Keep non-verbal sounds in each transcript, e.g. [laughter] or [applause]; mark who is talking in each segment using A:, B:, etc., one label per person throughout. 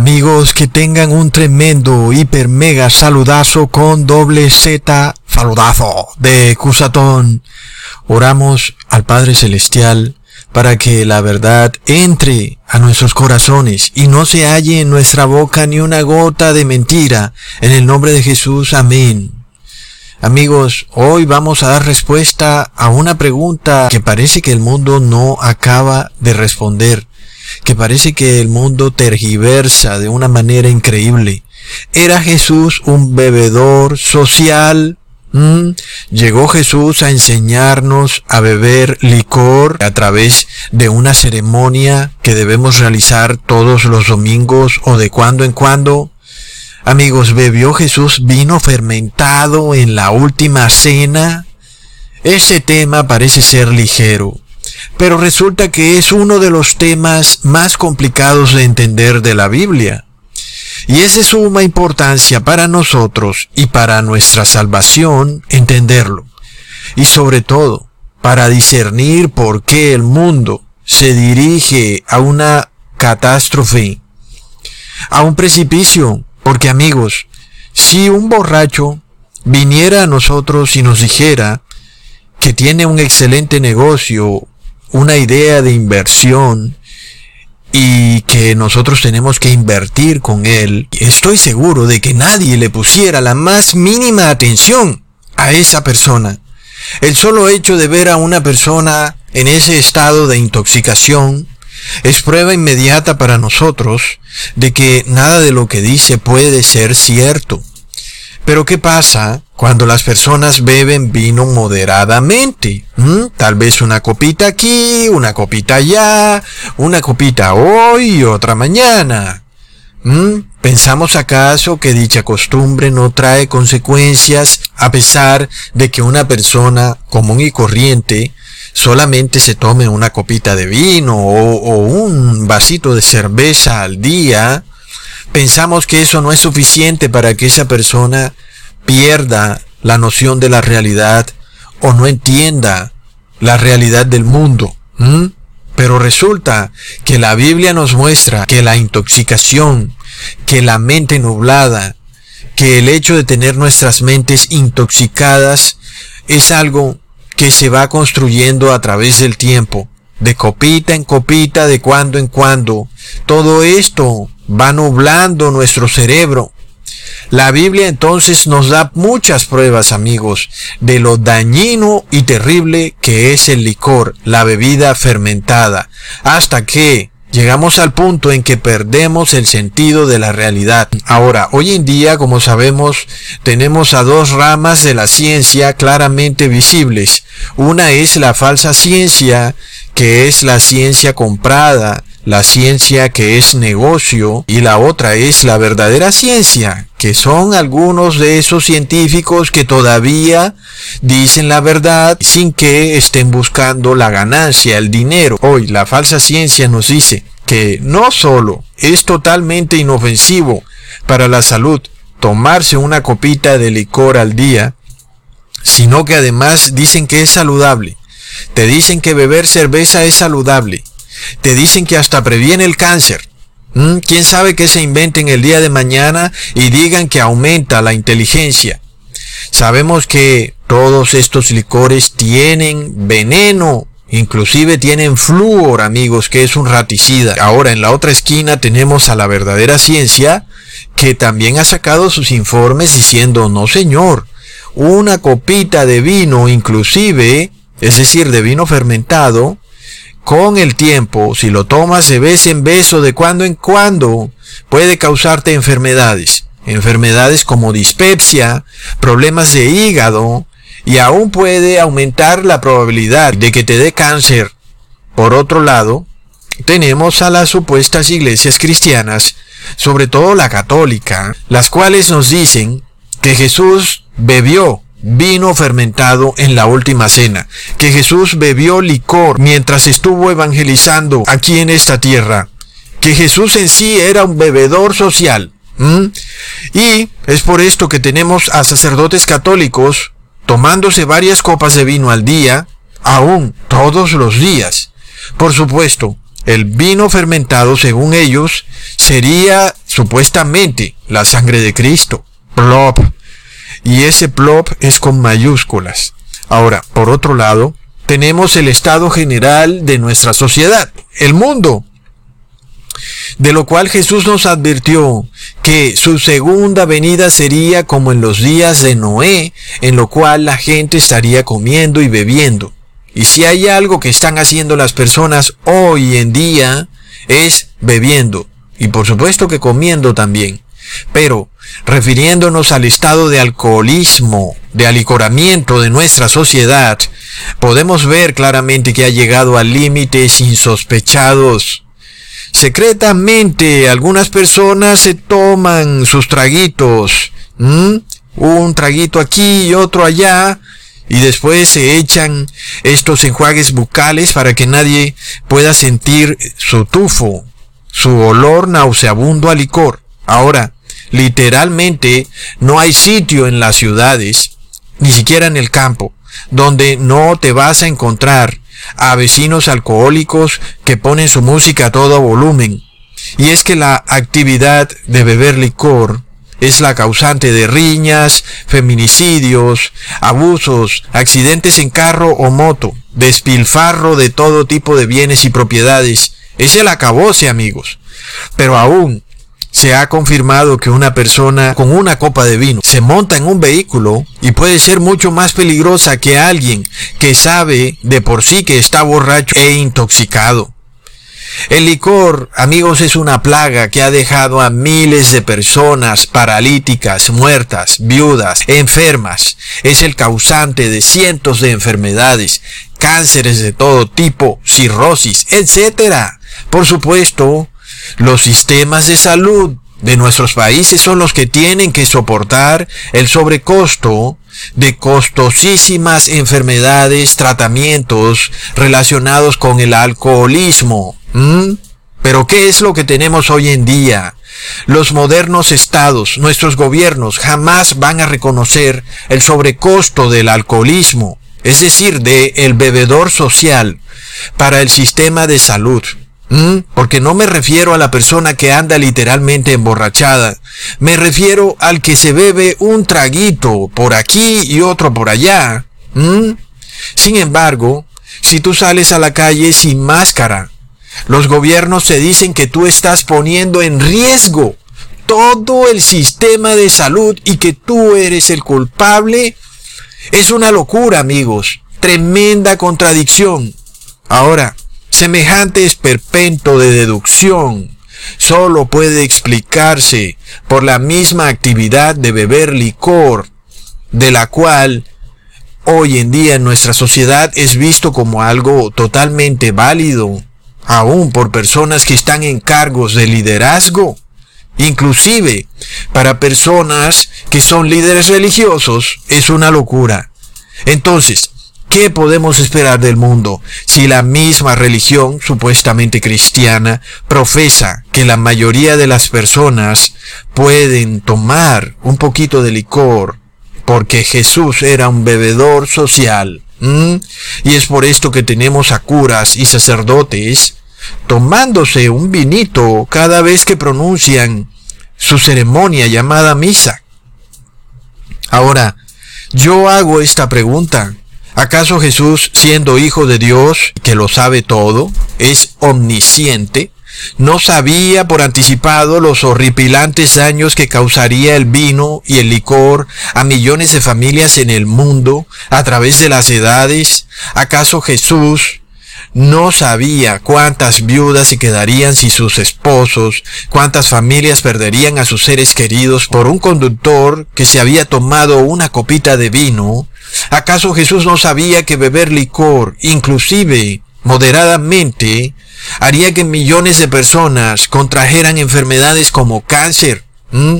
A: Amigos, que tengan un tremendo hiper mega saludazo con doble Z saludazo de Cusatón. Oramos al Padre Celestial para que la verdad entre a nuestros corazones y no se halle en nuestra boca ni una gota de mentira. En el nombre de Jesús, amén. Amigos, hoy vamos a dar respuesta a una pregunta que parece que el mundo no acaba de responder que parece que el mundo tergiversa de una manera increíble. ¿Era Jesús un bebedor social? ¿Llegó Jesús a enseñarnos a beber licor a través de una ceremonia que debemos realizar todos los domingos o de cuando en cuando? Amigos, ¿bebió Jesús vino fermentado en la última cena? Ese tema parece ser ligero, pero resulta que es uno de los temas más complicados de entender de la Biblia. Y es de suma importancia para nosotros y para nuestra salvación entenderlo. Y sobre todo, para discernir por qué el mundo se dirige a una catástrofe, a un precipicio. Porque amigos, si un borracho viniera a nosotros y nos dijera que tiene un excelente negocio una idea de inversión y que nosotros tenemos que invertir con él, estoy seguro de que nadie le pusiera la más mínima atención a esa persona. El solo hecho de ver a una persona en ese estado de intoxicación es prueba inmediata para nosotros de que nada de lo que dice puede ser cierto. Pero ¿qué pasa cuando las personas beben vino moderadamente? ¿Mm? Tal vez una copita aquí, una copita allá, una copita hoy y otra mañana. ¿Mm? ¿Pensamos acaso que dicha costumbre no trae consecuencias a pesar de que una persona común y corriente solamente se tome una copita de vino o, o un vasito de cerveza al día? Pensamos que eso no es suficiente para que esa persona pierda la noción de la realidad o no entienda la realidad del mundo. Pero resulta que la Biblia nos muestra que la intoxicación, que la mente nublada, que el hecho de tener nuestras mentes intoxicadas es algo que se va construyendo a través del tiempo, de copita en copita, de cuando en cuando. Todo esto va nublando nuestro cerebro. La Biblia entonces nos da muchas pruebas, amigos, de lo dañino y terrible que es el licor, la bebida fermentada, hasta que llegamos al punto en que perdemos el sentido de la realidad. Ahora, hoy en día, como sabemos, tenemos a dos ramas de la ciencia claramente visibles. Una es la falsa ciencia, que es la ciencia comprada, la ciencia que es negocio y la otra es la verdadera ciencia, que son algunos de esos científicos que todavía dicen la verdad sin que estén buscando la ganancia, el dinero. Hoy la falsa ciencia nos dice que no solo es totalmente inofensivo para la salud tomarse una copita de licor al día, sino que además dicen que es saludable. Te dicen que beber cerveza es saludable te dicen que hasta previene el cáncer. ¿Mm? ¿Quién sabe qué se inventen el día de mañana y digan que aumenta la inteligencia? Sabemos que todos estos licores tienen veneno, inclusive tienen flúor, amigos, que es un raticida. Ahora en la otra esquina tenemos a la verdadera ciencia, que también ha sacado sus informes diciendo, no señor, una copita de vino inclusive, es decir, de vino fermentado, con el tiempo, si lo tomas de vez en vez o de cuando en cuando, puede causarte enfermedades. Enfermedades como dispepsia, problemas de hígado y aún puede aumentar la probabilidad de que te dé cáncer. Por otro lado, tenemos a las supuestas iglesias cristianas, sobre todo la católica, las cuales nos dicen que Jesús bebió vino fermentado en la última cena, que Jesús bebió licor mientras estuvo evangelizando aquí en esta tierra, que Jesús en sí era un bebedor social. Y es por esto que tenemos a sacerdotes católicos tomándose varias copas de vino al día, aún todos los días. Por supuesto, El vino fermentado, según ellos, sería supuestamente la sangre de Cristo. Plop. Y ese plop es con mayúsculas. Ahora, por otro lado, tenemos el estado general de nuestra sociedad, el mundo, de lo cual Jesús nos advirtió que su segunda venida sería como en los días de Noé, en lo cual la gente estaría comiendo y bebiendo. Y si hay algo que están haciendo las personas hoy en día es bebiendo. Y por supuesto que comiendo también. Pero, refiriéndonos al estado de alcoholismo, de alicoramiento de nuestra sociedad, podemos ver claramente que ha llegado a límites insospechados. Secretamente, algunas personas se toman sus traguitos, un traguito aquí y otro allá, y después se echan estos enjuagues bucales para que nadie pueda sentir su tufo, su olor nauseabundo a licor. Ahora, literalmente no hay sitio en las ciudades, ni siquiera en el campo, donde no te vas a encontrar a vecinos alcohólicos que ponen su música a todo volumen. Y es que la actividad de beber licor es la causante de riñas, feminicidios, abusos, accidentes en carro o moto, despilfarro de todo tipo de bienes y propiedades. Es el acabose, amigos. Pero aún se ha confirmado que una persona con una copa de vino se monta en un vehículo y puede ser mucho más peligrosa que alguien que sabe de por sí que está borracho e intoxicado. El licor, amigos, es una plaga que ha dejado a miles de personas paralíticas, muertas, viudas, enfermas. Es el causante de cientos de enfermedades, cánceres de todo tipo, cirrosis, etc. Por supuesto, los sistemas de salud de nuestros países son los que tienen que soportar el sobrecosto de costosísimas enfermedades, tratamientos relacionados con el alcoholismo. Pero ¿qué es lo que tenemos hoy en día? Los modernos estados, nuestros gobiernos, jamás van a reconocer el sobrecosto del alcoholismo, es decir, de el bebedor social, para el sistema de salud. Porque no me refiero a la persona que anda literalmente emborrachada. Me refiero al que se bebe un traguito por aquí y otro por allá. Sin embargo, si tú sales a la calle sin máscara, los gobiernos te dicen que tú estás poniendo en riesgo todo el sistema de salud y que tú eres el culpable. Es una locura, amigos. Tremenda contradicción. Ahora, Semejante esperpento de deducción solo puede explicarse por la misma actividad de beber licor, de la cual hoy en día en nuestra sociedad es visto como algo totalmente válido, aún por personas que están en cargos de liderazgo, inclusive para personas que son líderes religiosos, es una locura. Entonces, ¿Qué podemos esperar del mundo si la misma religión, supuestamente cristiana, profesa que la mayoría de las personas pueden tomar un poquito de licor porque Jesús era un bebedor social? Y es por esto que tenemos a curas y sacerdotes tomándose un vinito cada vez que pronuncian su ceremonia llamada misa. Ahora, yo hago esta pregunta. ¿Acaso Jesús, siendo hijo de Dios, que lo sabe todo, es omnisciente, no sabía por anticipado los horripilantes daños que causaría el vino y el licor a millones de familias en el mundo a través de las edades? ¿Acaso Jesús no sabía cuántas viudas se quedarían sin sus esposos, cuántas familias perderían a sus seres queridos por un conductor que se había tomado una copita de vino? ¿Acaso Jesús no sabía que beber licor, inclusive moderadamente, haría que millones de personas contrajeran enfermedades como cáncer? ¿Mm?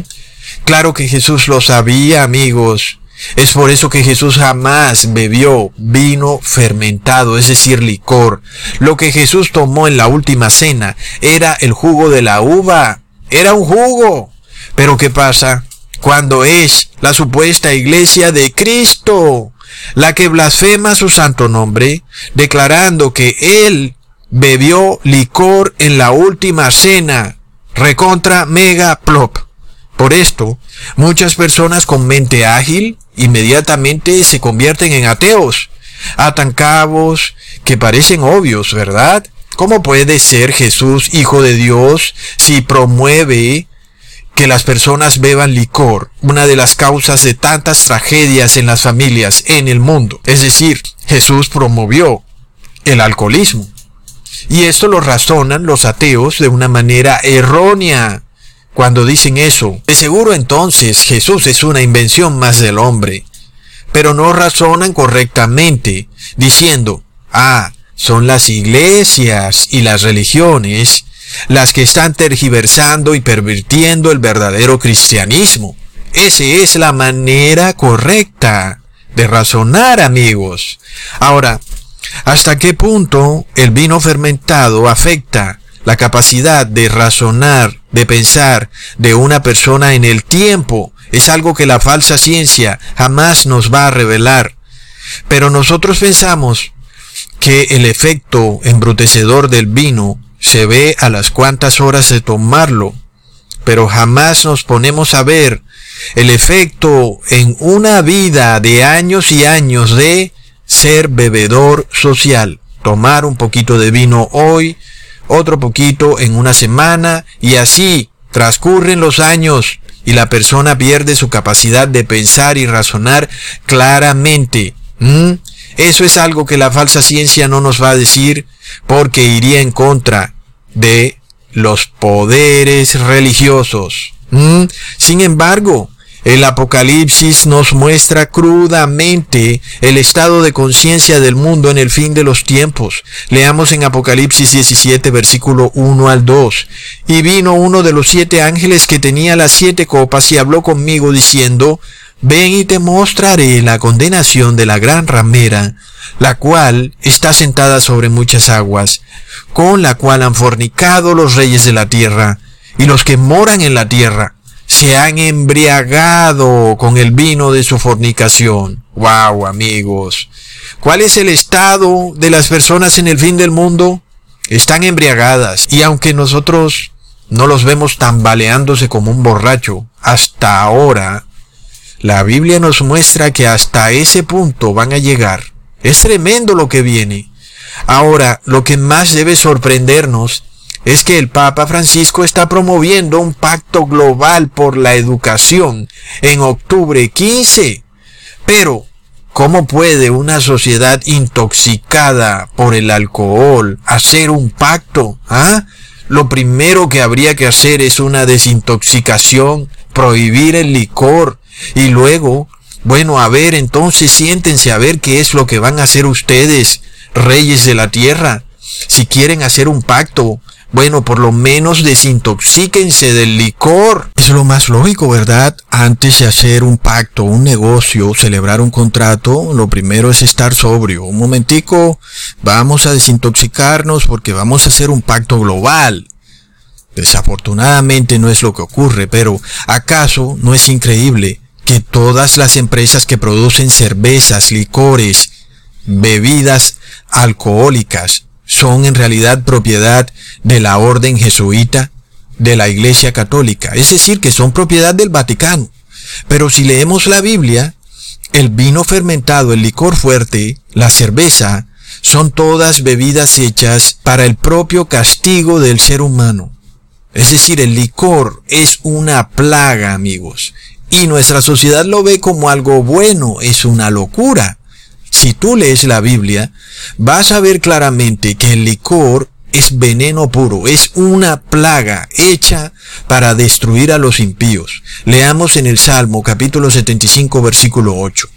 A: Claro que Jesús lo sabía, amigos. Es por eso que Jesús jamás bebió vino fermentado, es decir, licor. Lo que Jesús tomó en la última cena era el jugo de la uva. Era un jugo. Pero ¿qué pasa? Cuando es la supuesta iglesia de Cristo la que blasfema su santo nombre, declarando que Él bebió licor en la última cena. Recontra mega plop. Por esto, muchas personas con mente ágil inmediatamente se convierten en ateos. Atan cabos que parecen obvios, ¿verdad? ¿Cómo puede ser Jesús hijo de Dios si promueve que las personas beban licor, una de las causas de tantas tragedias en las familias en el mundo? Es decir, Jesús promovió el alcoholismo. Y esto lo razonan los ateos de una manera errónea cuando dicen eso. De seguro entonces Jesús es una invención más del hombre. Pero no razonan correctamente, diciendo, ah, son las iglesias y las religiones las que están tergiversando y pervirtiendo el verdadero cristianismo. Esa es la manera correcta de razonar, amigos. Ahora, ¿hasta qué punto el vino fermentado afecta la capacidad de razonar, de pensar de una persona en el tiempo? Es algo que la falsa ciencia jamás nos va a revelar. Pero nosotros pensamos que el efecto embrutecedor del vino se ve a las cuantas horas de tomarlo, pero jamás nos ponemos a ver el efecto en una vida de años y años de ser bebedor social. Tomar un poquito de vino hoy, otro poquito en una semana y así transcurren los años y la persona pierde su capacidad de pensar y razonar claramente. ¿Mm? Eso es algo que la falsa ciencia no nos va a decir porque iría en contra de los poderes religiosos. Sin embargo, el Apocalipsis nos muestra crudamente el estado de conciencia del mundo en el fin de los tiempos. Leamos en Apocalipsis 17, versículo 1 al 2. Y vino uno de los siete ángeles que tenía las siete copas y habló conmigo diciendo, Ven y te mostraré la condenación de la gran ramera, la cual está sentada sobre muchas aguas, con la cual han fornicado los reyes de la tierra, y los que moran en la tierra se han embriagado con el vino de su fornicación. Wow, amigos. ¿Cuál es el estado de las personas en el fin del mundo? Están embriagadas. Y aunque nosotros no los vemos tambaleándose como un borracho, hasta ahora la Biblia nos muestra que hasta ese punto van a llegar. Es tremendo lo que viene. Ahora, lo que más debe sorprendernos es que el Papa Francisco está promoviendo un pacto global por la educación en octubre 15. Pero, ¿cómo puede una sociedad intoxicada por el alcohol hacer un pacto? ¿Ah? Lo primero que habría que hacer es una desintoxicación, prohibir el licor, y luego, bueno, a ver, entonces siéntense a ver qué es lo que van a hacer ustedes, reyes de la tierra. Si quieren hacer un pacto, bueno, por lo menos desintoxíquense del licor. Es lo más lógico, ¿verdad? Antes de hacer un pacto, un negocio, celebrar un contrato, lo primero es estar sobrio. Un momentico, vamos a desintoxicarnos porque vamos a hacer un pacto global. Desafortunadamente no es lo que ocurre, pero ¿acaso no es increíble que todas las empresas que producen cervezas, licores, bebidas alcohólicas son en realidad propiedad de la orden jesuita de la Iglesia Católica, es decir, que son propiedad del Vaticano. Pero si leemos la Biblia, el vino fermentado, el licor fuerte, la cerveza, son todas bebidas hechas para el propio castigo del ser humano. Es decir, el licor es una plaga, amigos. Y nuestra sociedad lo ve como algo bueno, es una locura. Si tú lees la Biblia, vas a ver claramente que el licor es veneno puro, es una plaga hecha para destruir a los impíos. Leamos en el Salmo capítulo 75 versículo 8.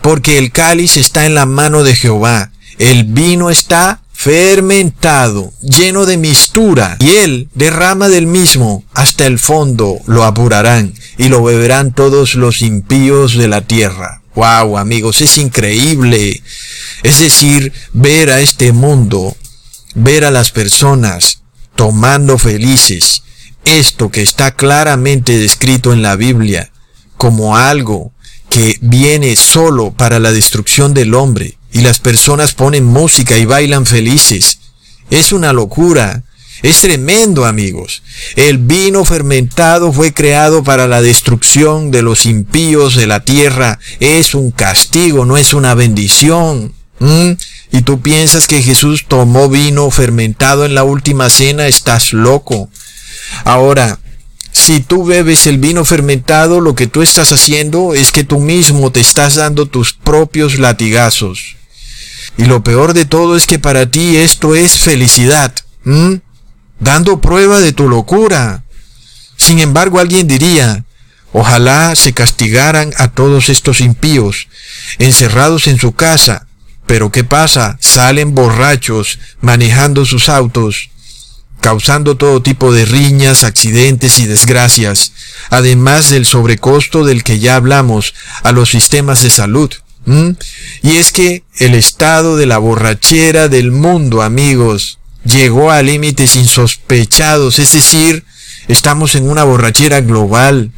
A: Porque el cáliz está en la mano de Jehová, el vino está fermentado, lleno de mistura, y él derrama del mismo hasta el fondo, lo apurarán, y lo beberán todos los impíos de la tierra. Wow, amigos, es increíble. Es decir, ver a este mundo, ver a las personas tomando felices esto que está claramente descrito en la Biblia como algo que viene solo para la destrucción del hombre y las personas ponen música y bailan felices. Es una locura. Es tremendo, amigos. El vino fermentado fue creado para la destrucción de los impíos de la tierra. Es un castigo, no es una bendición. ¿Mm? Y tú piensas que Jesús tomó vino fermentado en la última cena, estás loco. Ahora, si tú bebes el vino fermentado, lo que tú estás haciendo es que tú mismo te estás dando tus propios latigazos. Y lo peor de todo es que para ti esto es felicidad dando prueba de tu locura. Sin embargo, alguien diría, ojalá se castigaran a todos estos impíos, encerrados en su casa. Pero ¿qué pasa? Salen borrachos, manejando sus autos, causando todo tipo de riñas, accidentes y desgracias, además del sobrecosto del que ya hablamos a los sistemas de salud. Y es que el estado de la borrachera del mundo, amigos, llegó a límites insospechados, es decir, estamos en una borrachera global.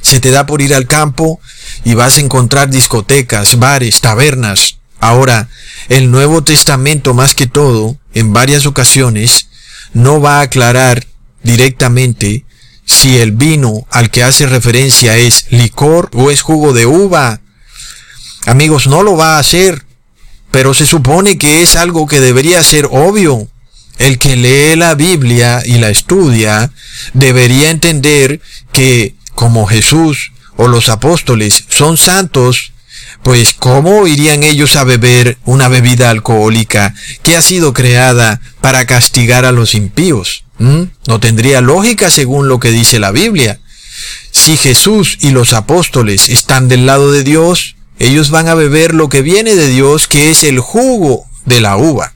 A: Se te da por ir al campo y vas a encontrar discotecas, bares, tabernas. Ahora, el Nuevo Testamento más que todo, en varias ocasiones, no va a aclarar directamente si el vino al que hace referencia es licor o es jugo de uva. Amigos, no lo va a hacer. Pero se supone que es algo que debería ser obvio. El que lee la Biblia y la estudia debería entender que como Jesús o los apóstoles son santos, pues ¿cómo irían ellos a beber una bebida alcohólica que ha sido creada para castigar a los impíos? ¿Mm? No tendría lógica según lo que dice la Biblia. Si Jesús y los apóstoles están del lado de Dios, ellos van a beber lo que viene de Dios, que es el jugo de la uva.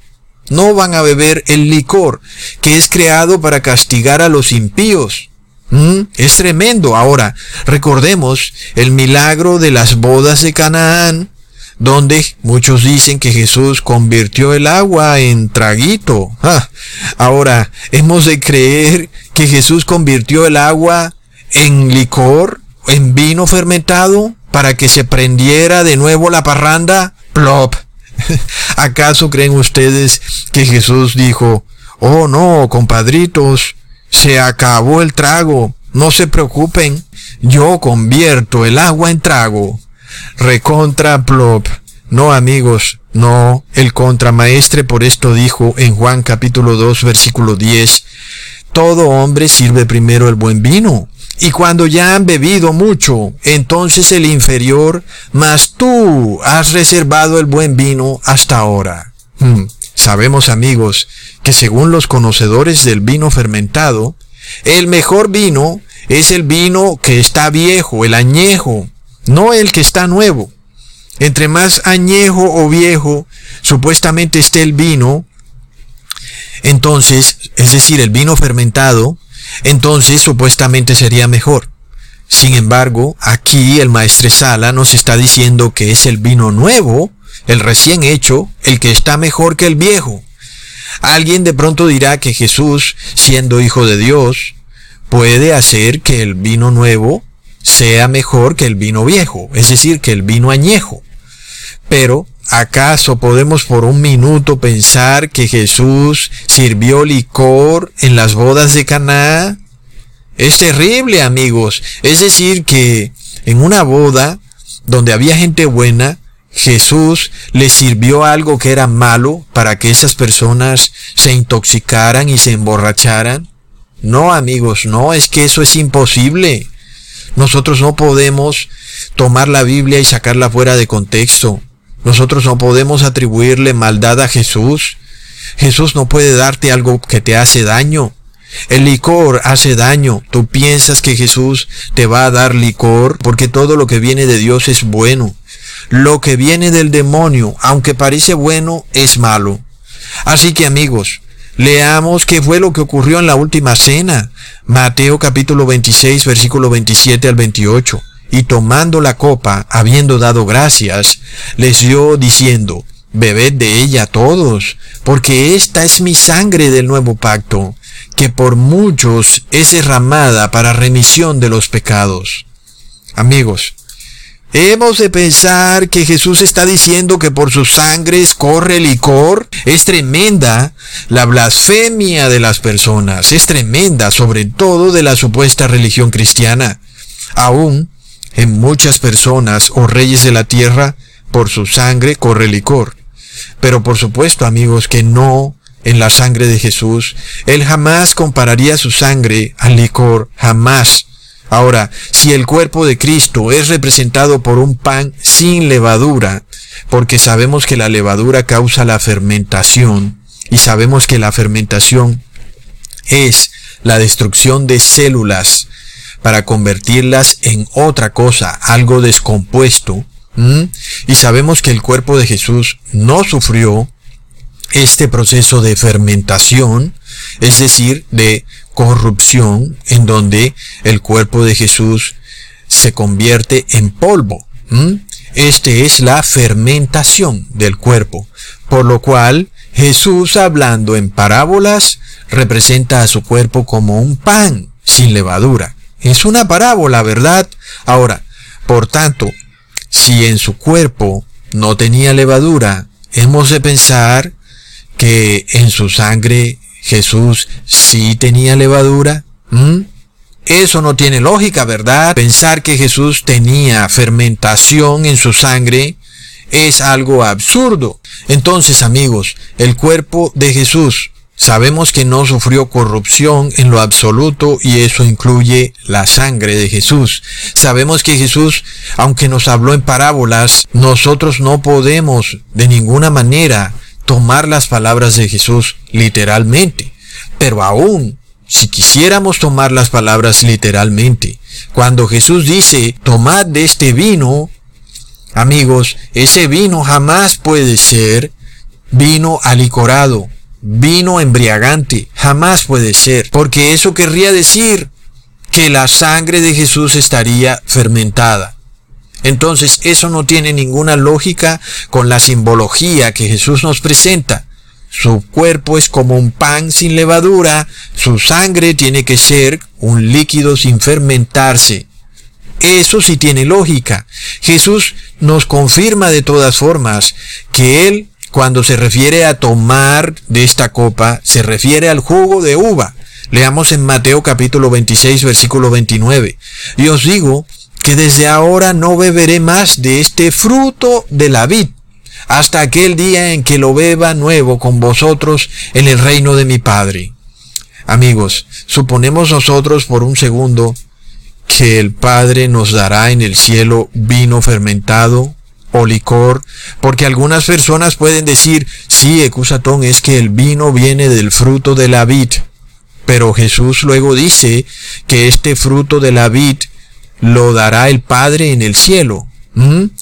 A: No van a beber el licor, que es creado para castigar a los impíos. ¿Mm? Es tremendo. Ahora, recordemos el milagro de las bodas de Canaán, donde muchos dicen que Jesús convirtió el agua en traguito. Ah, ahora, ¿hemos de creer que Jesús convirtió el agua en licor, en vino fermentado? Para que se prendiera de nuevo la parranda? Plop. [laughs] ¿Acaso creen ustedes que Jesús dijo, oh no, compadritos, se acabó el trago, no se preocupen, yo convierto el agua en trago? Recontra plop. No amigos, no, el contramaestre por esto dijo en Juan capítulo 2 versículo 10, todo hombre sirve primero el buen vino y cuando ya han bebido mucho, entonces el inferior, mas tú has reservado el buen vino hasta ahora. Hmm. Sabemos amigos que según los conocedores del vino fermentado, el mejor vino es el vino que está viejo, el añejo, no el que está nuevo. Entre más añejo o viejo supuestamente esté el vino, entonces, es decir, el vino fermentado, entonces supuestamente sería mejor. Sin embargo, aquí el maestre Sala nos está diciendo que es el vino nuevo, el recién hecho, el que está mejor que el viejo. Alguien de pronto dirá que Jesús, siendo hijo de Dios, puede hacer que el vino nuevo sea mejor que el vino viejo, es decir, que el vino añejo. Pero ¿Acaso podemos por un minuto pensar que Jesús sirvió licor en las bodas de Caná? Es terrible, amigos. Es decir, que en una boda donde había gente buena, Jesús les sirvió algo que era malo para que esas personas se intoxicaran y se emborracharan. No, amigos, no, es que eso es imposible. Nosotros no podemos tomar la Biblia y sacarla fuera de contexto. Nosotros no podemos atribuirle maldad a Jesús. Jesús no puede darte algo que te hace daño. El licor hace daño. Tú piensas que Jesús te va a dar licor porque todo lo que viene de Dios es bueno. Lo que viene del demonio, aunque parece bueno, es malo. Así que amigos, leamos qué fue lo que ocurrió en la última cena. Mateo capítulo 26 versículo 27 al 28 y tomando la copa, habiendo dado gracias, les dio diciendo, Bebed de ella todos, porque esta es mi sangre del nuevo pacto, que por muchos es derramada para remisión de los pecados. Amigos, Hemos de pensar que Jesús está diciendo que por sus sangres corre licor. Es tremenda la blasfemia de las personas. Es tremenda sobre todo de la supuesta religión cristiana. Aún en muchas personas o reyes de la tierra, por su sangre corre licor. Pero por supuesto amigos que no en la sangre de Jesús. Él jamás compararía su sangre al licor. Jamás. Ahora, si el cuerpo de Cristo es representado por un pan sin levadura, porque sabemos que la levadura causa la fermentación, y sabemos que la fermentación es la destrucción de células para convertirlas en otra cosa, algo descompuesto, y sabemos que el cuerpo de Jesús no sufrió este proceso de fermentación, es decir, de corrupción en donde el cuerpo de Jesús se convierte en polvo. Este es la fermentación del cuerpo, por lo cual Jesús hablando en parábolas representa a su cuerpo como un pan sin levadura. Es una parábola, ¿verdad? Ahora, por tanto, si en su cuerpo no tenía levadura, hemos de pensar que en su sangre Jesús sí tenía levadura? Eso no tiene lógica, ¿verdad? Pensar que Jesús tenía fermentación en su sangre es algo absurdo. Entonces, amigos, el cuerpo de Jesús sabemos que no sufrió corrupción en lo absoluto y eso incluye la sangre de Jesús. Sabemos que Jesús, aunque nos habló en parábolas, nosotros no podemos de ninguna manera tomar las palabras de Jesús literalmente. Pero aún, si quisiéramos tomar las palabras literalmente, cuando Jesús dice, tomad de este vino, amigos, ese vino jamás puede ser vino alicorado, vino embriagante, jamás puede ser, porque eso querría decir que la sangre de Jesús estaría fermentada. Entonces eso no tiene ninguna lógica con la simbología que Jesús nos presenta. Su cuerpo es como un pan sin levadura, su sangre tiene que ser un líquido sin fermentarse. Eso sí tiene lógica. Jesús nos confirma de todas formas que Él, cuando se refiere a tomar de esta copa, se refiere al jugo de uva. Leamos en Mateo capítulo 26 versículo 29. Y os digo que desde ahora no beberé más de este fruto de la vid, hasta aquel día en que lo beba nuevo con vosotros en el reino de mi Padre. Amigos, suponemos nosotros por un segundo que el Padre nos dará en el cielo vino fermentado o licor, porque algunas personas pueden decir, sí, ecusatón, es que el vino viene del fruto de la vid, pero Jesús luego dice que este fruto de la vid lo dará el Padre en el cielo.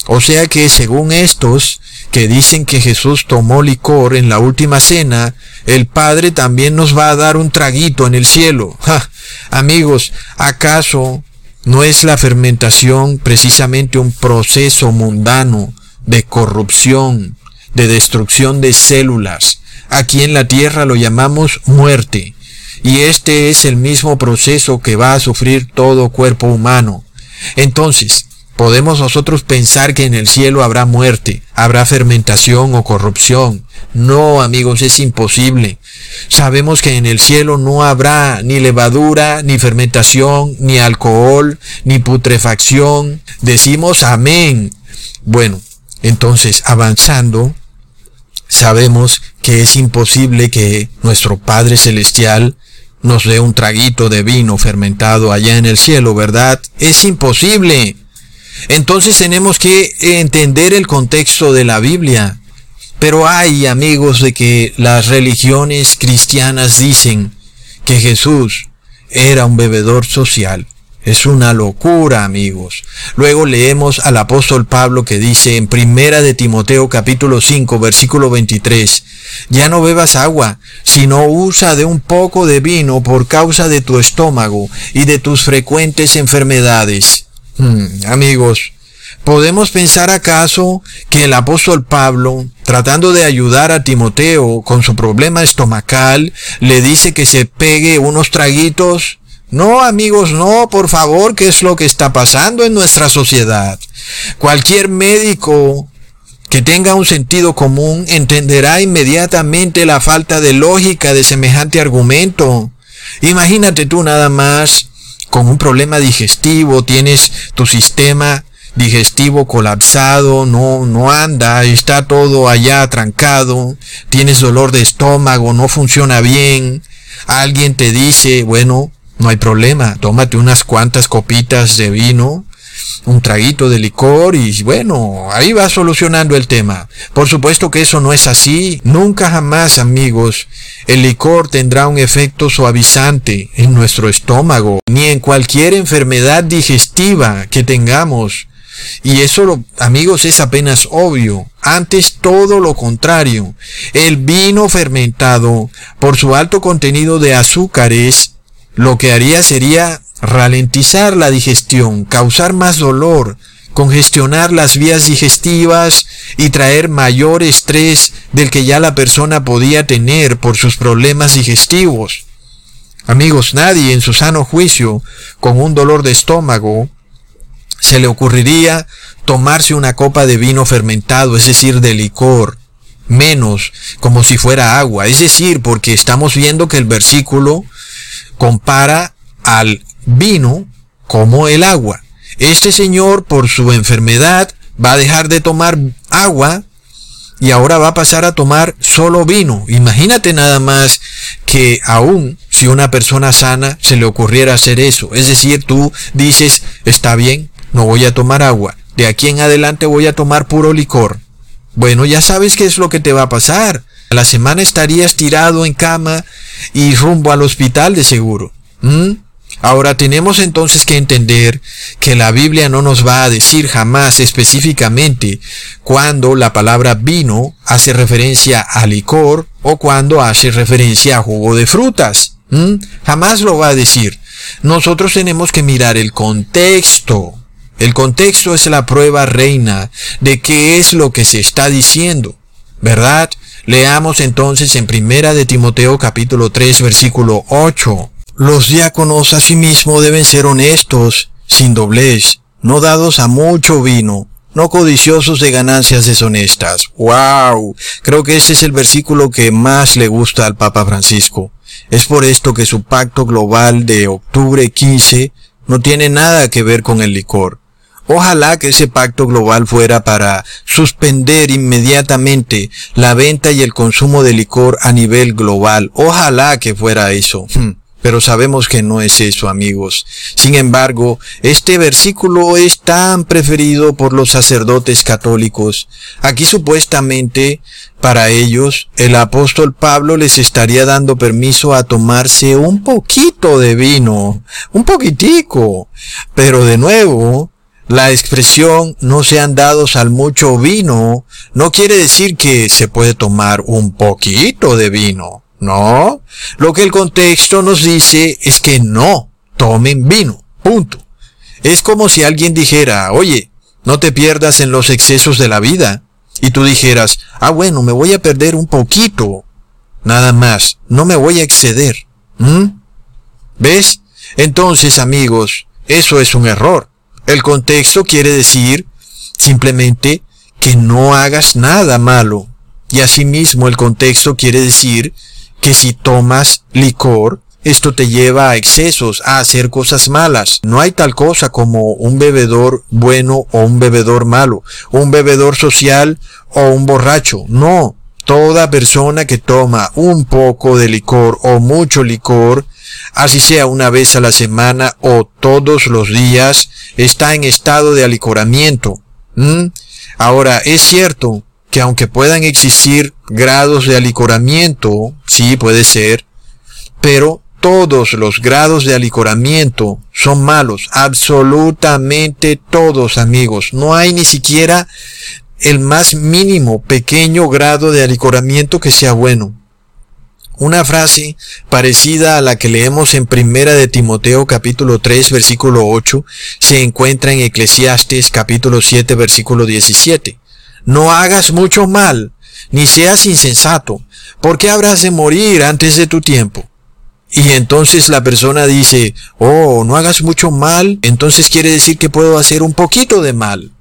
A: O sea que según estos que dicen que Jesús tomó licor en la última cena, el Padre también nos va a dar un traguito en el cielo. Amigos, ¿acaso no es la fermentación precisamente un proceso mundano de corrupción, de destrucción de células? Aquí en la tierra lo llamamos muerte. Y este es el mismo proceso que va a sufrir todo cuerpo humano. Entonces, podemos nosotros pensar que en el cielo habrá muerte, habrá fermentación o corrupción. No, amigos, es imposible. Sabemos que en el cielo no habrá ni levadura, ni fermentación, ni alcohol, ni putrefacción. Decimos amén. Bueno, entonces, avanzando, sabemos que es imposible que nuestro Padre Celestial nos dé un traguito de vino fermentado allá en el cielo, ¿verdad? Es imposible. Entonces tenemos que entender el contexto de la Biblia. Pero hay amigos de que las religiones cristianas dicen que Jesús era un bebedor social. Es una locura, amigos. Luego leemos al apóstol Pablo que dice en Primera de Timoteo capítulo 5 versículo 23, ya no bebas agua, sino usa de un poco de vino por causa de tu estómago y de tus frecuentes enfermedades. Hmm, amigos, ¿podemos pensar acaso que el apóstol Pablo, tratando de ayudar a Timoteo con su problema estomacal, le dice que se pegue unos traguitos no, amigos, no, por favor, ¿qué es lo que está pasando en nuestra sociedad? Cualquier médico que tenga un sentido común entenderá inmediatamente la falta de lógica de semejante argumento. Imagínate tú nada más con un problema digestivo, tienes tu sistema digestivo colapsado, no, no anda, está todo allá trancado, tienes dolor de estómago, no funciona bien, alguien te dice, bueno, no hay problema, tómate unas cuantas copitas de vino, un traguito de licor y bueno, ahí va solucionando el tema. Por supuesto que eso no es así, nunca jamás amigos. El licor tendrá un efecto suavizante en nuestro estómago, ni en cualquier enfermedad digestiva que tengamos. Y eso, amigos, es apenas obvio. Antes todo lo contrario. El vino fermentado, por su alto contenido de azúcares, lo que haría sería ralentizar la digestión, causar más dolor, congestionar las vías digestivas y traer mayor estrés del que ya la persona podía tener por sus problemas digestivos. Amigos, nadie en su sano juicio, con un dolor de estómago, se le ocurriría tomarse una copa de vino fermentado, es decir, de licor, menos como si fuera agua, es decir, porque estamos viendo que el versículo compara al vino como el agua. Este señor por su enfermedad va a dejar de tomar agua y ahora va a pasar a tomar solo vino. Imagínate nada más que aún si una persona sana se le ocurriera hacer eso. Es decir, tú dices, está bien, no voy a tomar agua. De aquí en adelante voy a tomar puro licor. Bueno, ya sabes qué es lo que te va a pasar. A la semana estarías tirado en cama y rumbo al hospital de seguro. Ahora tenemos entonces que entender que la Biblia no nos va a decir jamás específicamente cuando la palabra vino hace referencia a licor o cuando hace referencia a jugo de frutas. Jamás lo va a decir. Nosotros tenemos que mirar el contexto. El contexto es la prueba reina de qué es lo que se está diciendo. ¿Verdad? Leamos entonces en Primera de Timoteo capítulo 3 versículo 8. Los diáconos asimismo deben ser honestos, sin doblez, no dados a mucho vino, no codiciosos de ganancias deshonestas. ¡Wow! Creo que ese es el versículo que más le gusta al Papa Francisco. Es por esto que su pacto global de octubre 15 no tiene nada que ver con el licor. Ojalá que ese pacto global fuera para suspender inmediatamente la venta y el consumo de licor a nivel global. Ojalá que fuera eso. Hmm. Pero sabemos que no es eso, amigos. Sin embargo, este versículo es tan preferido por los sacerdotes católicos. Aquí supuestamente, para ellos, el apóstol Pablo les estaría dando permiso a tomarse un poquito de vino, un poquitico. Pero de nuevo, la expresión no sean dados al mucho vino no quiere decir que se puede tomar un poquito de vino. No, lo que el contexto nos dice es que no tomen vino. Punto. Es como si alguien dijera, oye, no te pierdas en los excesos de la vida. Y tú dijeras, ah bueno, me voy a perder un poquito. Nada más, no me voy a exceder. ¿Ves? Entonces, amigos, eso es un error. El contexto quiere decir simplemente que no hagas nada malo. Y asimismo el contexto quiere decir que si tomas licor, esto te lleva a excesos, a hacer cosas malas. No hay tal cosa como un bebedor bueno o un bebedor malo, un bebedor social o un borracho. No, toda persona que toma un poco de licor o mucho licor, así sea una vez a la semana o todos los días, está en estado de alicoramiento. Ahora, es cierto que aunque puedan existir grados de alicoramiento, sí puede ser, pero todos los grados de alicoramiento son malos, absolutamente todos amigos. No hay ni siquiera el más mínimo pequeño grado de alicoramiento que sea bueno. Una frase parecida a la que leemos en Primera de Timoteo capítulo 3 versículo 8 se encuentra en Eclesiastes capítulo 7 versículo 17 no hagas mucho mal, ni seas insensato, porque habrás de morir antes de tu tiempo. Y entonces la persona dice, oh, no hagas mucho mal, entonces quiere decir que puedo hacer un poquito de mal.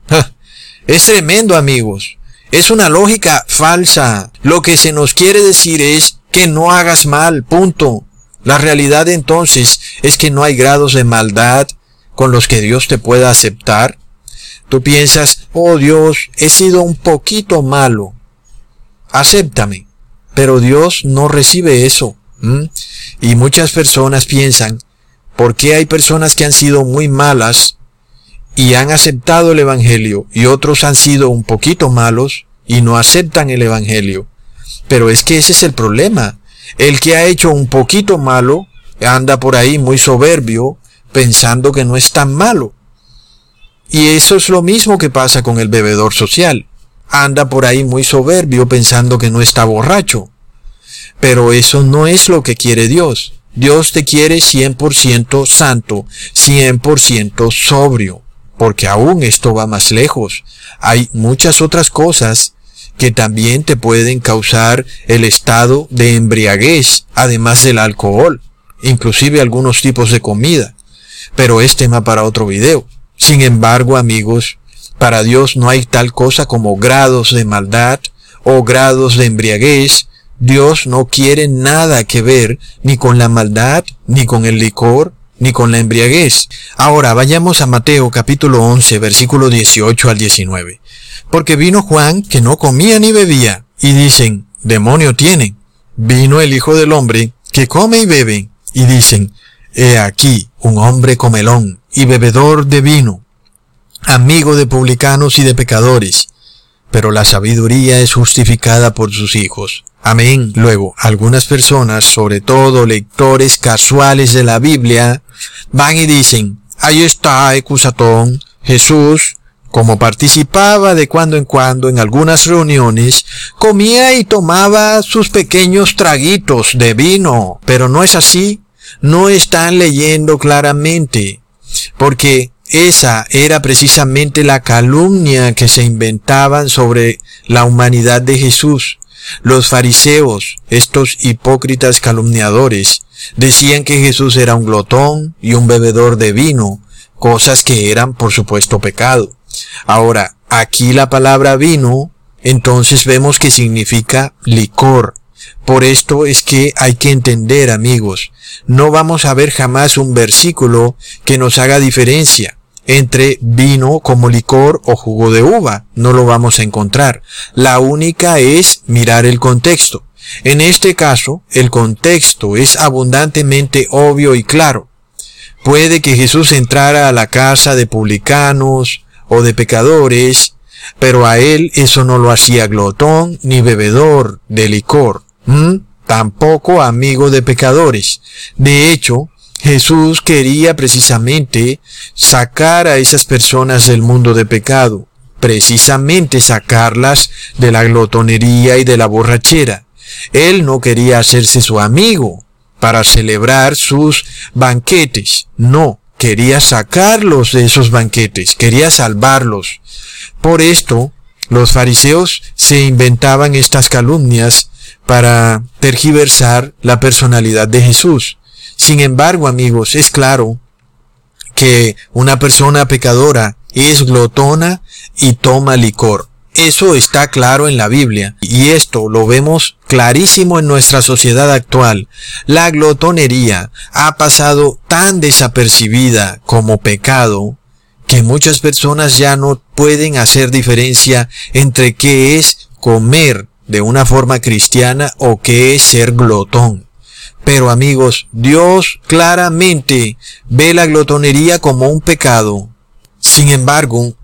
A: Es tremendo amigos. Es una lógica falsa. Lo que se nos quiere decir es que no hagas mal, punto. La realidad entonces es que no hay grados de maldad con los que Dios te pueda aceptar. Tú piensas, oh Dios, he sido un poquito malo. Acéptame. Pero Dios no recibe eso. Y muchas personas piensan, ¿por qué hay personas que han sido muy malas y han aceptado el Evangelio y otros han sido un poquito malos y no aceptan el Evangelio? Pero es que ese es el problema. El que ha hecho un poquito malo anda por ahí muy soberbio pensando que no es tan malo. Y eso es lo mismo que pasa con el bebedor social. Anda por ahí muy soberbio pensando que no está borracho. Pero eso no es lo que quiere Dios. Dios te quiere 100% santo, 100% sobrio, porque aún esto va más lejos. Hay muchas otras cosas que también te pueden causar el estado de embriaguez, además del alcohol, inclusive algunos tipos de comida. Pero es tema para otro video. Sin embargo, amigos, para Dios no hay tal cosa como grados de maldad o grados de embriaguez. Dios no quiere nada que ver ni con la maldad, ni con el licor, ni con la embriaguez. Ahora vayamos a Mateo capítulo 11 versículo 18 al 19. Porque vino Juan que no comía ni bebía, y dicen, demonio tiene. Vino el Hijo del Hombre que come y bebe, y dicen, he aquí un hombre comelón y bebedor de vino, amigo de publicanos y de pecadores. Pero la sabiduría es justificada por sus hijos. Amén. Luego, algunas personas, sobre todo lectores casuales de la Biblia, van y dicen, ahí está Ecusatón, Jesús, como participaba de cuando en cuando en algunas reuniones, comía y tomaba sus pequeños traguitos de vino. Pero no es así. No están leyendo claramente. Porque esa era precisamente la calumnia que se inventaban sobre la humanidad de Jesús. Los fariseos, estos hipócritas calumniadores, decían que Jesús era un glotón y un bebedor de vino, cosas que eran por supuesto pecado. Ahora, aquí la palabra vino, entonces vemos que significa licor. Por esto es que hay que entender, amigos, no vamos a ver jamás un versículo que nos haga diferencia entre vino como licor o jugo de uva. No lo vamos a encontrar. La única es mirar el contexto. En este caso, el contexto es abundantemente obvio y claro. Puede que Jesús entrara a la casa de publicanos, o de pecadores, pero a él eso no lo hacía glotón ni bebedor de licor, tampoco amigo de pecadores. De hecho, Jesús quería precisamente sacar a esas personas del mundo de pecado, precisamente sacarlas de la glotonería y de la borrachera. Él no quería hacerse su amigo para celebrar sus banquetes, no, quería sacarlos de esos banquetes, quería salvarlos. Por esto, los fariseos se inventaban estas calumnias para tergiversar la personalidad de Jesús. Sin embargo, amigos, es claro que una persona pecadora es glotona y toma licor. Eso está claro en la Biblia y esto lo vemos clarísimo en nuestra sociedad actual. La glotonería ha pasado tan desapercibida como pecado que muchas personas ya no pueden hacer diferencia entre qué es comer de una forma cristiana o qué es ser glotón. Pero amigos, Dios claramente ve la glotonería como un pecado. Sin embargo,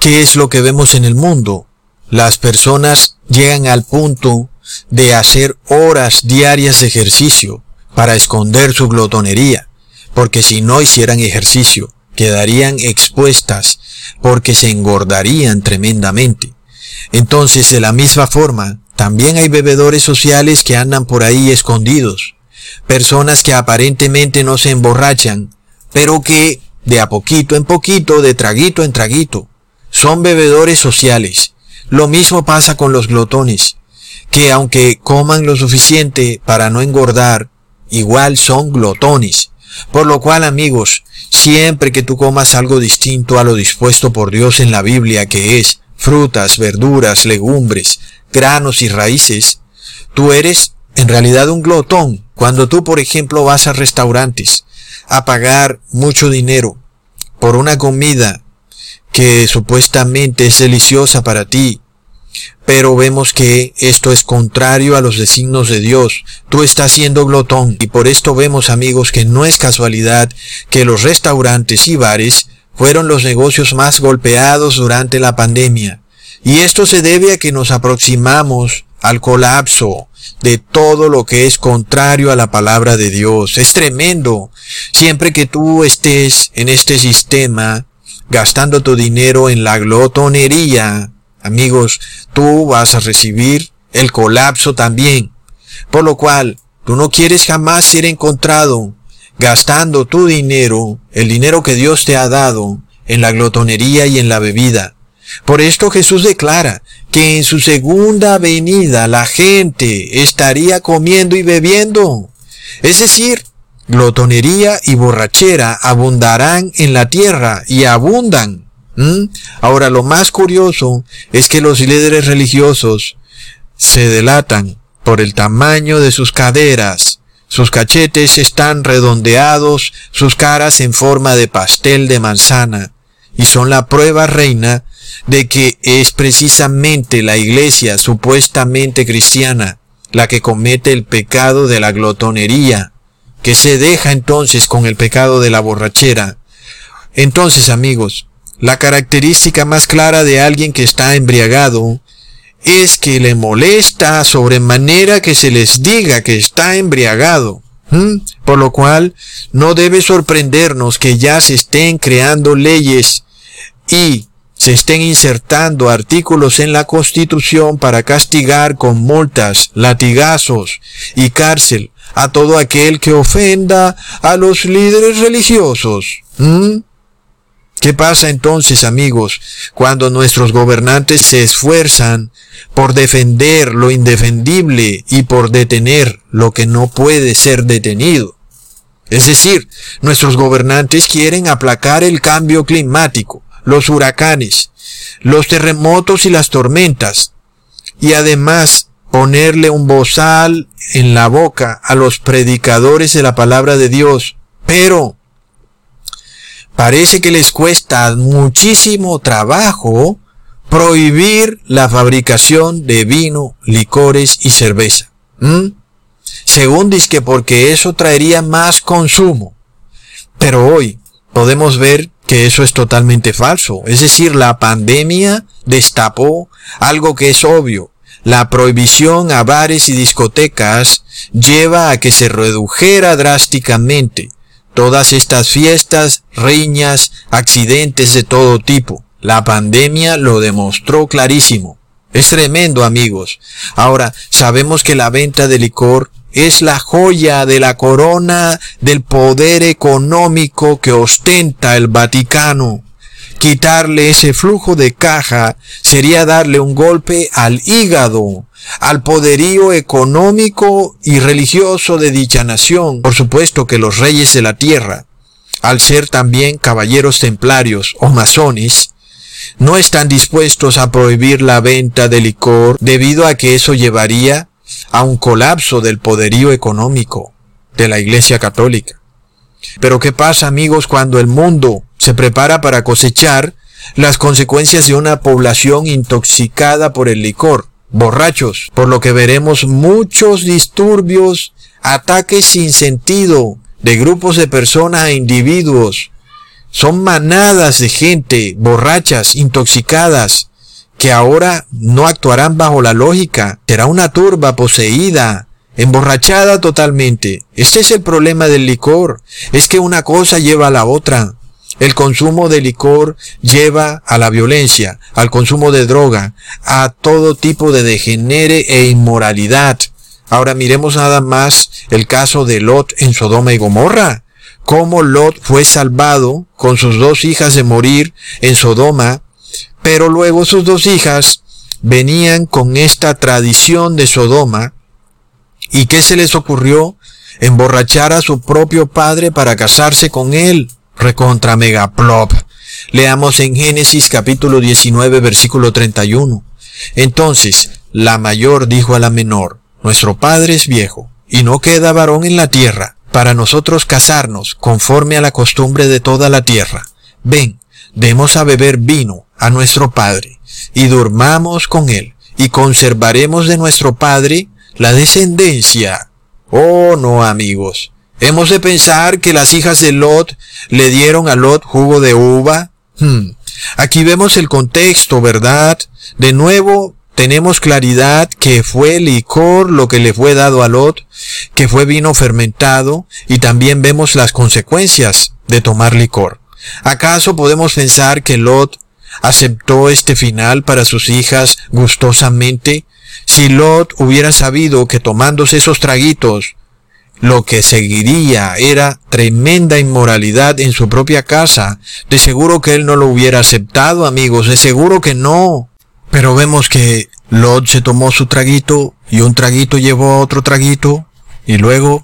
A: ¿qué es lo que vemos en el mundo? Las personas llegan al punto de hacer horas diarias de ejercicio para esconder su glotonería, porque si no hicieran ejercicio, quedarían expuestas porque se engordarían tremendamente. Entonces, de la misma forma, también hay bebedores sociales que andan por ahí escondidos, personas que aparentemente no se emborrachan, pero que de a poquito en poquito, de traguito en traguito, son bebedores sociales, lo mismo pasa con los glotones, que aunque coman lo suficiente para no engordar, igual son glotones. Por lo cual, amigos, siempre que tú comas algo distinto a lo dispuesto por Dios en la Biblia, que es frutas, verduras, legumbres, granos y raíces, tú eres en realidad un glotón. Cuando tú, por ejemplo, vas a restaurantes a pagar mucho dinero por una comida que supuestamente es deliciosa para ti, pero vemos que esto es contrario a los designos de Dios. Tú estás siendo glotón y por esto vemos amigos que no es casualidad que los restaurantes y bares fueron los negocios más golpeados durante la pandemia. Y esto se debe a que nos aproximamos al colapso de todo lo que es contrario a la palabra de Dios. Es tremendo. Siempre que tú estés en este sistema, gastando tu dinero en la glotonería, amigos, tú vas a recibir el colapso también. Por lo cual, tú no quieres jamás ser encontrado gastando tu dinero, el dinero que Dios te ha dado, en la glotonería y en la bebida. Por esto Jesús declara que en su segunda venida la gente estaría comiendo y bebiendo. Es decir, glotonería y borrachera abundarán en la tierra y abundan. Ahora lo más curioso es que los líderes religiosos se delatan por el tamaño de sus caderas. Sus cachetes están redondeados, sus caras en forma de pastel de manzana, y son la prueba reina de que es precisamente la iglesia supuestamente cristiana la que comete el pecado de la glotonería, que se deja entonces con el pecado de la borrachera. Entonces, amigos, la característica más clara de alguien que está embriagado es que le molesta sobremanera que se les diga que está embriagado. Por lo cual, no debe sorprendernos que ya se estén creando leyes y se estén insertando artículos en la Constitución para castigar con multas, latigazos y cárcel a todo aquel que ofenda a los líderes religiosos. ¿Qué pasa entonces, amigos, cuando nuestros gobernantes se esfuerzan por defender lo indefendible y por detener lo que no puede ser detenido? Es decir, nuestros gobernantes quieren aplacar el cambio climático, los huracanes, los terremotos y las tormentas, y además ponerle un bozal en la boca a los predicadores de la palabra de Dios. Pero parece que les cuesta muchísimo trabajo prohibir la fabricación de vino, licores y cerveza. Según dice que porque eso traería más consumo. Pero hoy podemos ver que eso es totalmente falso. Es decir, la pandemia destapó algo que es obvio. La prohibición a bares y discotecas lleva a que se redujera drásticamente todas estas fiestas, riñas, accidentes de todo tipo. La pandemia lo demostró clarísimo. Es tremendo, amigos. Ahora, sabemos que la venta de licor es la joya de la corona del poder económico que ostenta el Vaticano. Quitarle ese flujo de caja sería darle un golpe al hígado, al poderío económico y religioso de dicha nación. Por supuesto que los reyes de la tierra, al ser también caballeros templarios o masones, no están dispuestos a prohibir la venta de licor debido a que eso llevaría a un colapso del poderío económico de la Iglesia Católica. Pero ¿qué pasa amigos cuando el mundo se prepara para cosechar las consecuencias de una población intoxicada por el licor? Borrachos, por lo que veremos muchos disturbios, ataques sin sentido de grupos de personas e individuos. Son manadas de gente borrachas, intoxicadas, que ahora no actuarán bajo la lógica, será una turba poseída, emborrachada totalmente. Este es el problema del licor, es que una cosa lleva a la otra. El consumo de licor lleva a la violencia, al consumo de droga, a todo tipo de degenere e inmoralidad. Ahora miremos nada más el caso de Lot en Sodoma y Gomorra. Cómo Lot fue salvado con sus dos hijas de morir en Sodoma pero luego sus dos hijas venían con esta tradición de Sodoma. ¿Y qué se les ocurrió? Emborrachar a su propio padre para casarse con él. recontra megaplop. Leamos en Génesis capítulo 19 versículo 31. Entonces, la mayor dijo a la menor, nuestro padre es viejo, y no queda varón en la tierra, para nosotros casarnos conforme a la costumbre de toda la tierra. Ven, demos a beber vino a nuestro padre, y durmamos con él, y conservaremos de nuestro padre la descendencia. Oh, no, amigos. Hemos de pensar que las hijas de Lot le dieron a Lot jugo de uva. Hmm. Aquí vemos el contexto, ¿verdad? De nuevo, tenemos claridad que fue licor lo que le fue dado a Lot, que fue vino fermentado, y también vemos las consecuencias de tomar licor. ¿Acaso podemos pensar que Lot aceptó este final para sus hijas gustosamente? Si Lot hubiera sabido que tomándose esos traguitos, lo que seguiría era tremenda inmoralidad en su propia casa, de seguro que él no lo hubiera aceptado, amigos, de seguro que no. Pero vemos que Lot se tomó su traguito y un traguito llevó a otro traguito y luego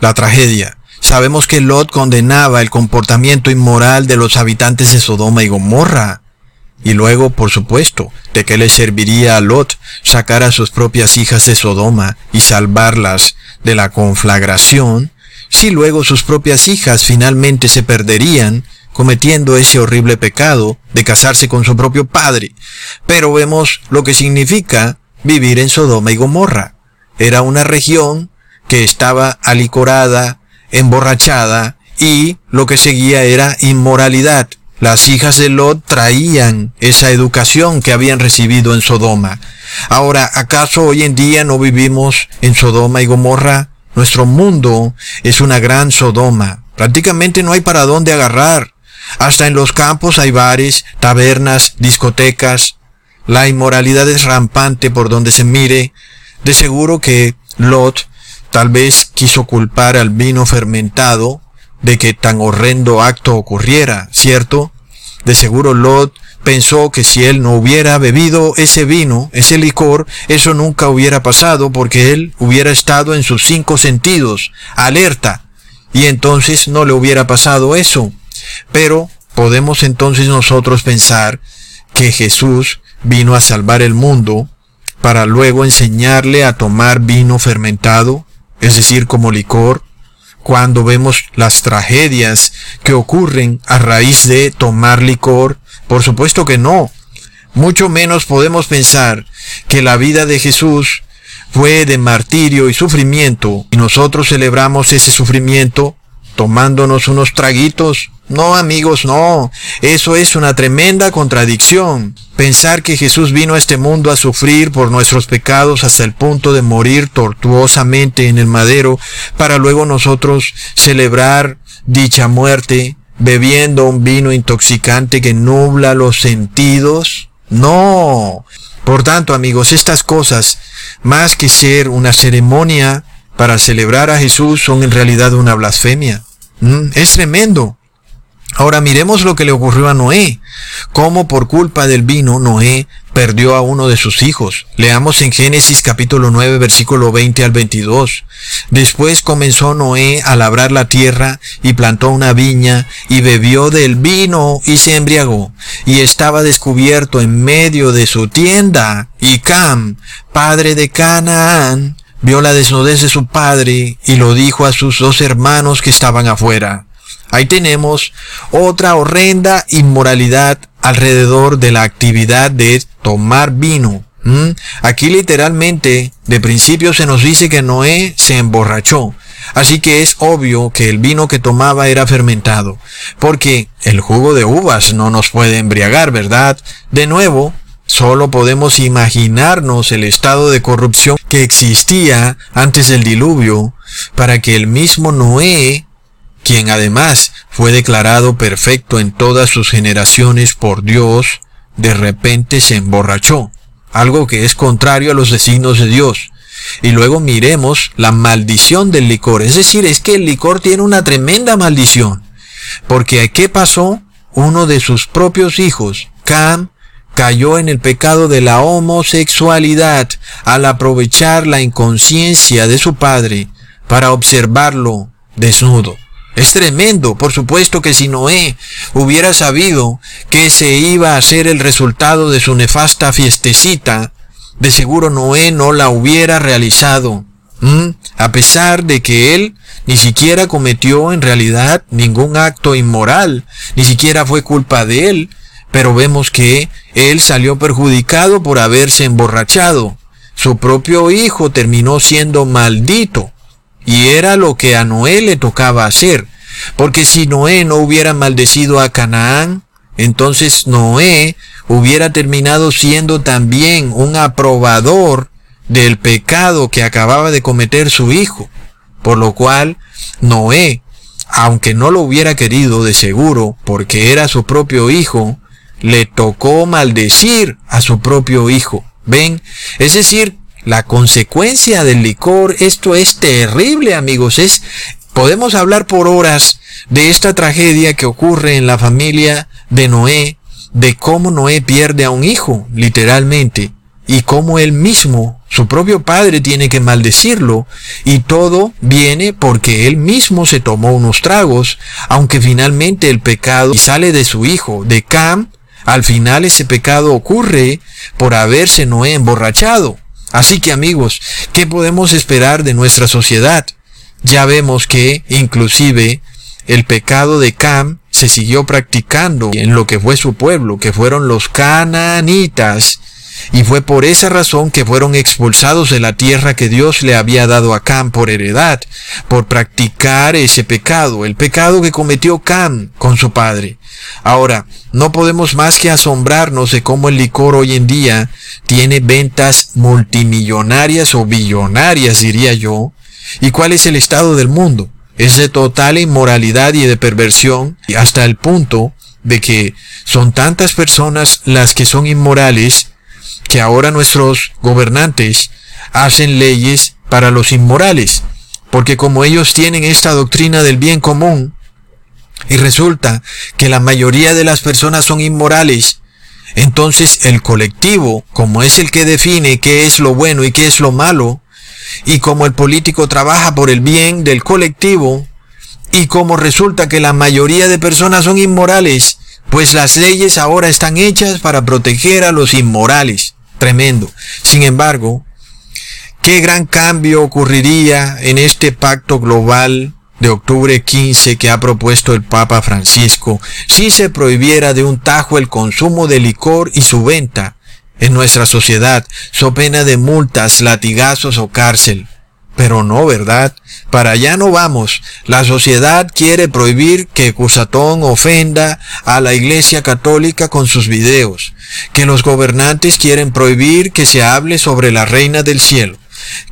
A: la tragedia. Sabemos que Lot condenaba el comportamiento inmoral de los habitantes de Sodoma y Gomorra. Y luego, por supuesto, ¿de qué le serviría a Lot sacar a sus propias hijas de Sodoma y salvarlas de la conflagración, si luego sus propias hijas finalmente se perderían cometiendo ese horrible pecado de casarse con su propio padre? Pero vemos lo que significa vivir en Sodoma y Gomorra. Era una región que estaba alicorada, emborrachada, y lo que seguía era inmoralidad. Las hijas de Lot traían esa educación que habían recibido en Sodoma. Ahora, ¿acaso hoy en día no vivimos en Sodoma y Gomorra? Nuestro mundo es una gran Sodoma. Prácticamente no hay para dónde agarrar. Hasta en los campos hay bares, tabernas, discotecas. La inmoralidad es rampante por donde se mire. De seguro que Lot tal vez quiso culpar al vino fermentado de que tan horrendo acto ocurriera, ¿cierto? De seguro Lot pensó que si él no hubiera bebido ese vino, ese licor, eso nunca hubiera pasado porque él hubiera estado en sus cinco sentidos, alerta, y entonces no le hubiera pasado eso. Pero podemos entonces nosotros pensar que Jesús vino a salvar el mundo para luego enseñarle a tomar vino fermentado, es decir, como licor, cuando vemos las tragedias que ocurren a raíz de tomar licor? Por supuesto que no. Mucho menos podemos pensar que la vida de Jesús fue de martirio y sufrimiento y nosotros celebramos ese sufrimiento tomándonos unos traguitos. No, amigos, no. Eso es una tremenda contradicción. Pensar que Jesús vino a este mundo a sufrir por nuestros pecados hasta el punto de morir tortuosamente en el madero para luego nosotros celebrar dicha muerte bebiendo un vino intoxicante que nubla los sentidos. No. Por tanto, amigos, estas cosas, más que ser una ceremonia para celebrar a Jesús, son en realidad una blasfemia. Mm, es tremendo. Ahora miremos lo que le ocurrió a Noé, cómo por culpa del vino Noé perdió a uno de sus hijos. Leamos en Génesis capítulo 9 versículo 20 al 22. Después comenzó Noé a labrar la tierra y plantó una viña y bebió del vino y se embriagó y estaba descubierto en medio de su tienda y Cam, padre de Canaán, vio la desnudez de su padre y lo dijo a sus dos hermanos que estaban afuera. Ahí tenemos otra horrenda inmoralidad alrededor de la actividad de tomar vino. Aquí literalmente de principio se nos dice que Noé se emborrachó. Así que es obvio que el vino que tomaba era fermentado, porque el jugo de uvas no nos puede embriagar, ¿verdad? De nuevo, Solo podemos imaginarnos el estado de corrupción que existía antes del diluvio para que el mismo Noé, quien además fue declarado perfecto en todas sus generaciones por Dios, de repente se emborrachó, algo que es contrario a los designios de Dios. Y luego miremos la maldición del licor, es decir, es que el licor tiene una tremenda maldición, porque ¿qué pasó? Uno de sus propios hijos, Cam, cayó en el pecado de la homosexualidad al aprovechar la inconsciencia de su padre para observarlo desnudo. Es tremendo. Por supuesto que si Noé hubiera sabido que se iba a ser el resultado de su nefasta fiestecita, de seguro Noé no la hubiera realizado. A pesar de que él ni siquiera cometió en realidad ningún acto inmoral, ni siquiera fue culpa de él, pero vemos que él salió perjudicado por haberse emborrachado. Su propio hijo terminó siendo maldito. Y era lo que a Noé le tocaba hacer. Porque si Noé no hubiera maldecido a Canaán, entonces Noé hubiera terminado siendo también un aprobador del pecado que acababa de cometer su hijo. Por lo cual, Noé, aunque no lo hubiera querido de seguro, porque era su propio hijo, le tocó maldecir a su propio hijo. ¿Ven? Es decir, la consecuencia del licor, esto es terrible amigos, es, podemos hablar por horas de esta tragedia que ocurre en la familia de Noé, de cómo Noé pierde a un hijo, literalmente, y cómo él mismo, su propio padre, tiene que maldecirlo, y todo viene porque él mismo se tomó unos tragos, aunque finalmente el pecado sale de su hijo, de Cam, al final ese pecado ocurre por haberse Noé emborrachado. Así que amigos, ¿qué podemos esperar de nuestra sociedad? Ya vemos que inclusive el pecado de Cam se siguió practicando en lo que fue su pueblo, que fueron los cananitas, y fue por esa razón que fueron expulsados de la tierra que Dios le había dado a Cam por heredad, por practicar ese pecado, el pecado que cometió Cam con su padre. Ahora, no podemos más que asombrarnos de cómo el licor hoy en día tiene ventas multimillonarias o billonarias, diría yo. ¿Y cuál es el estado del mundo? Es de total inmoralidad y de perversión, hasta el punto de que son tantas personas las que son inmorales que ahora nuestros gobernantes hacen leyes para los inmorales, porque como ellos tienen esta doctrina del bien común, y resulta que la mayoría de las personas son inmorales, entonces el colectivo, como es el que define qué es lo bueno y qué es lo malo, y como el político trabaja por el bien del colectivo, y como resulta que la mayoría de personas son inmorales, pues las leyes ahora están hechas para proteger a los inmorales. Tremendo. Sin embargo, ¿qué gran cambio ocurriría en este pacto global de octubre 15 que ha propuesto el Papa Francisco si se prohibiera de un tajo el consumo de licor y su venta en nuestra sociedad, so pena de multas, latigazos o cárcel? Pero no, ¿verdad? Para allá no vamos. La sociedad quiere prohibir que Cusatón ofenda a la Iglesia Católica con sus videos. Que los gobernantes quieren prohibir que se hable sobre la Reina del Cielo.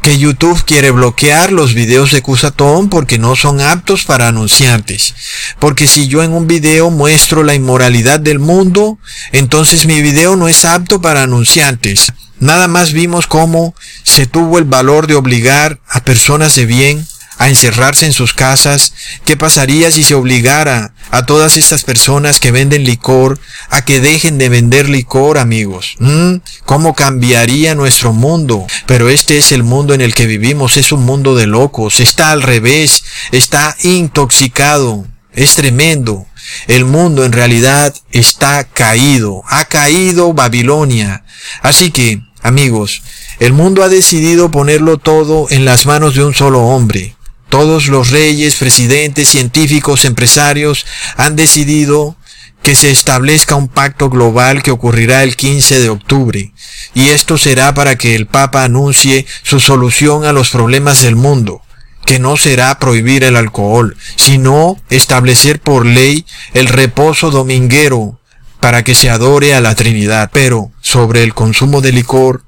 A: Que YouTube quiere bloquear los videos de Cusatón porque no son aptos para anunciantes. Porque si yo en un video muestro la inmoralidad del mundo, entonces mi video no es apto para anunciantes. Nada más vimos cómo se tuvo el valor de obligar a personas de bien a encerrarse en sus casas, ¿qué pasaría si se obligara a todas estas personas que venden licor a que dejen de vender licor, amigos? ¿Mm? ¿Cómo cambiaría nuestro mundo? Pero este es el mundo en el que vivimos, es un mundo de locos, está al revés, está intoxicado, es tremendo. El mundo en realidad está caído, ha caído Babilonia. Así que Amigos, el mundo ha decidido ponerlo todo en las manos de un solo hombre. Todos los reyes, presidentes, científicos, empresarios han decidido que se establezca un pacto global que ocurrirá el 15 de octubre. Y esto será para que el Papa anuncie su solución a los problemas del mundo, que no será prohibir el alcohol, sino establecer por ley el reposo dominguero para que se adore a la Trinidad. Pero sobre el consumo de licor,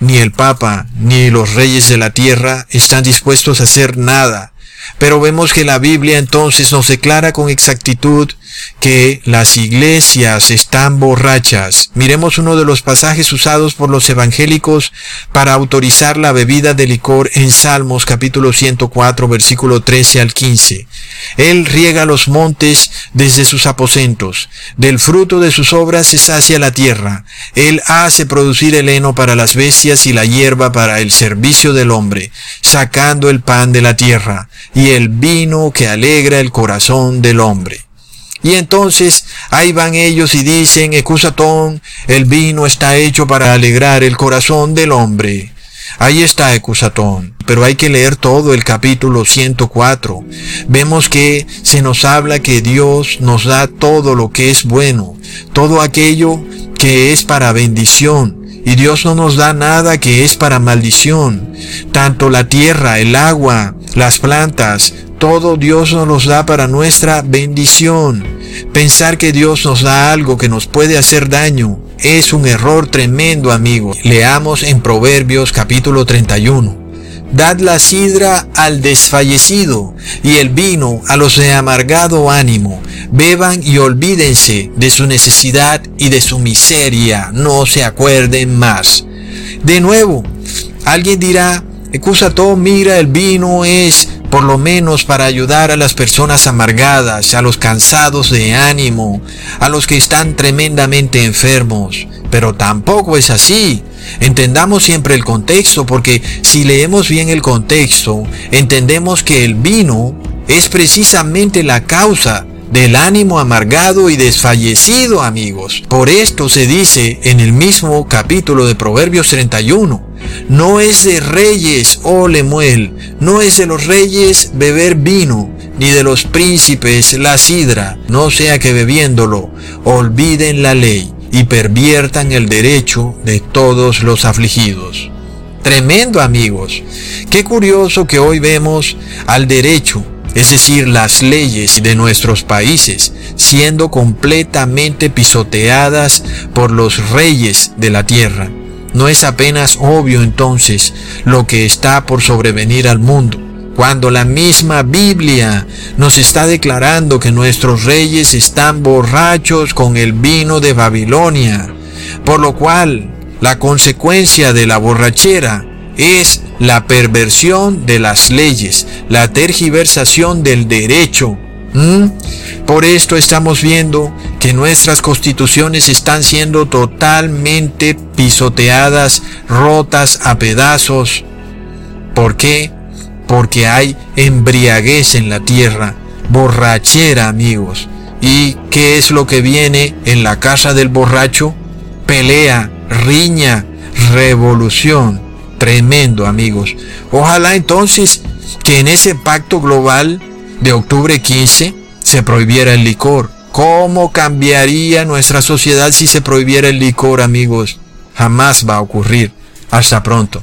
A: ni el Papa ni los reyes de la tierra están dispuestos a hacer nada. Pero vemos que la Biblia entonces nos declara con exactitud que las iglesias están borrachas. Miremos uno de los pasajes usados por los evangélicos para autorizar la bebida de licor en Salmos capítulo 104 versículo 13 al 15. Él riega los montes desde sus aposentos. Del fruto de sus obras se sacia la tierra. Él hace producir el heno para las bestias y la hierba para el servicio del hombre, sacando el pan de la tierra y el vino que alegra el corazón del hombre. Y entonces ahí van ellos y dicen, Ecusatón, el vino está hecho para alegrar el corazón del hombre. Ahí está Ecusatón, pero hay que leer todo el capítulo 104. Vemos que se nos habla que Dios nos da todo lo que es bueno, todo aquello que es para bendición, y Dios no nos da nada que es para maldición. Tanto la tierra, el agua, las plantas, todo Dios nos da para nuestra bendición. Pensar que Dios nos da algo que nos puede hacer daño es un error tremendo, amigo. Leamos en Proverbios capítulo 31. Dad la sidra al desfallecido y el vino a los de amargado ánimo. Beban y olvídense de su necesidad y de su miseria. No se acuerden más. De nuevo, alguien dirá, todo mira, el vino es por lo menos para ayudar a las personas amargadas, a los cansados de ánimo, a los que están tremendamente enfermos. Pero tampoco es así. Entendamos siempre el contexto, porque si leemos bien el contexto, entendemos que el vino es precisamente la causa del ánimo amargado y desfallecido, amigos. Por esto se dice en el mismo capítulo de Proverbios 31, no es de reyes, oh Lemuel, no es de los reyes beber vino, ni de los príncipes la sidra, no sea que bebiéndolo olviden la ley y perviertan el derecho de todos los afligidos. Tremendo amigos. Qué curioso que hoy vemos al derecho es decir, las leyes de nuestros países, siendo completamente pisoteadas por los reyes de la tierra. No es apenas obvio entonces lo que está por sobrevenir al mundo, cuando la misma Biblia nos está declarando que nuestros reyes están borrachos con el vino de Babilonia, por lo cual la consecuencia de la borrachera es la perversión de las leyes, la tergiversación del derecho. Por esto estamos viendo que nuestras constituciones están siendo totalmente pisoteadas, rotas a pedazos. ¿Por qué? Porque hay embriaguez en la tierra, borrachera amigos. ¿Y qué es lo que viene en la casa del borracho? Pelea, riña, revolución. Tremendo, amigos. Ojalá entonces que en ese pacto global de octubre 15 se prohibiera el licor. ¿Cómo cambiaría nuestra sociedad si se prohibiera el licor, amigos? Jamás va a ocurrir. Hasta pronto.